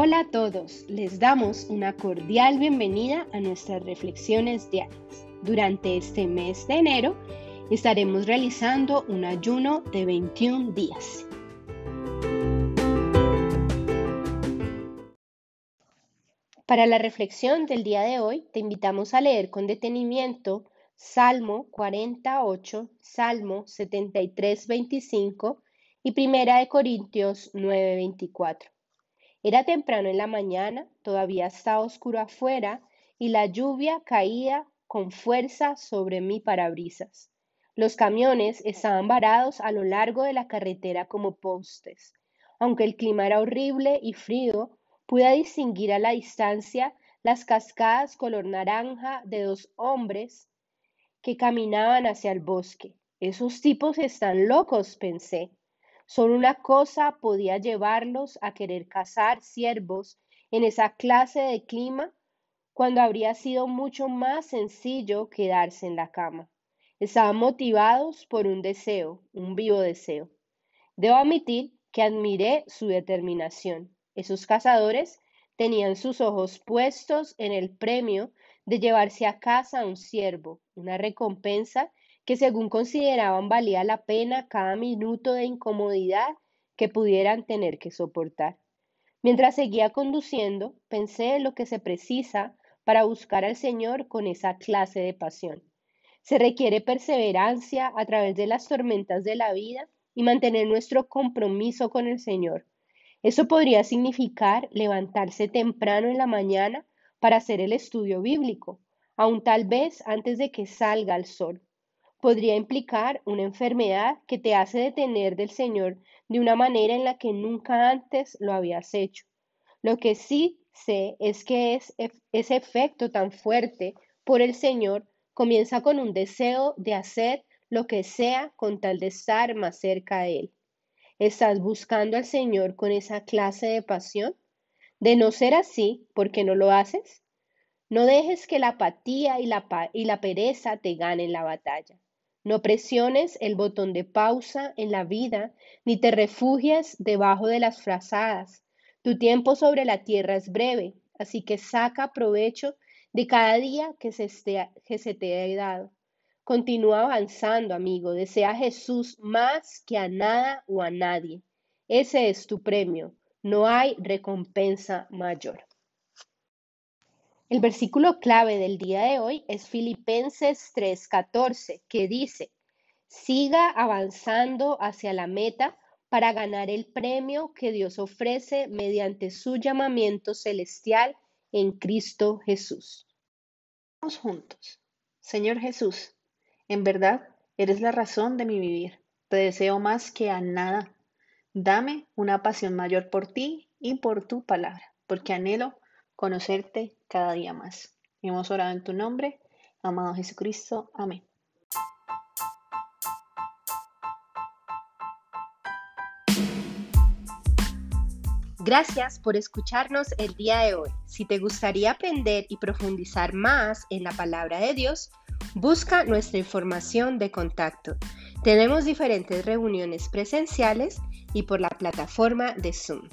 Hola a todos, les damos una cordial bienvenida a nuestras reflexiones diarias. Durante este mes de enero estaremos realizando un ayuno de 21 días. Para la reflexión del día de hoy, te invitamos a leer con detenimiento Salmo 48, Salmo 73, 25 y Primera de Corintios 9, 24. Era temprano en la mañana, todavía estaba oscuro afuera y la lluvia caía con fuerza sobre mi parabrisas. Los camiones estaban varados a lo largo de la carretera como postes. Aunque el clima era horrible y frío, pude distinguir a la distancia las cascadas color naranja de dos hombres que caminaban hacia el bosque. Esos tipos están locos, pensé. Solo una cosa podía llevarlos a querer cazar ciervos en esa clase de clima cuando habría sido mucho más sencillo quedarse en la cama. Estaban motivados por un deseo, un vivo deseo. Debo admitir que admiré su determinación. Esos cazadores tenían sus ojos puestos en el premio de llevarse a casa un ciervo, una recompensa que según consideraban valía la pena cada minuto de incomodidad que pudieran tener que soportar. Mientras seguía conduciendo, pensé en lo que se precisa para buscar al Señor con esa clase de pasión. Se requiere perseverancia a través de las tormentas de la vida y mantener nuestro compromiso con el Señor. Eso podría significar levantarse temprano en la mañana para hacer el estudio bíblico, aun tal vez antes de que salga el sol podría implicar una enfermedad que te hace detener del Señor de una manera en la que nunca antes lo habías hecho. Lo que sí sé es que es, ese efecto tan fuerte por el Señor comienza con un deseo de hacer lo que sea con tal de estar más cerca de Él. ¿Estás buscando al Señor con esa clase de pasión? De no ser así, ¿por qué no lo haces? No dejes que la apatía y la, y la pereza te ganen la batalla. No presiones el botón de pausa en la vida, ni te refugies debajo de las frazadas. Tu tiempo sobre la tierra es breve, así que saca provecho de cada día que se, que se te ha dado. Continúa avanzando, amigo. Desea a Jesús más que a nada o a nadie. Ese es tu premio. No hay recompensa mayor. El versículo clave del día de hoy es Filipenses 3:14, que dice, siga avanzando hacia la meta para ganar el premio que Dios ofrece mediante su llamamiento celestial en Cristo Jesús. Vamos juntos. Señor Jesús, en verdad eres la razón de mi vivir. Te deseo más que a nada. Dame una pasión mayor por ti y por tu palabra, porque anhelo conocerte cada día más. Hemos orado en tu nombre, amado Jesucristo. Amén. Gracias por escucharnos el día de hoy. Si te gustaría aprender y profundizar más en la palabra de Dios, busca nuestra información de contacto. Tenemos diferentes reuniones presenciales y por la plataforma de Zoom.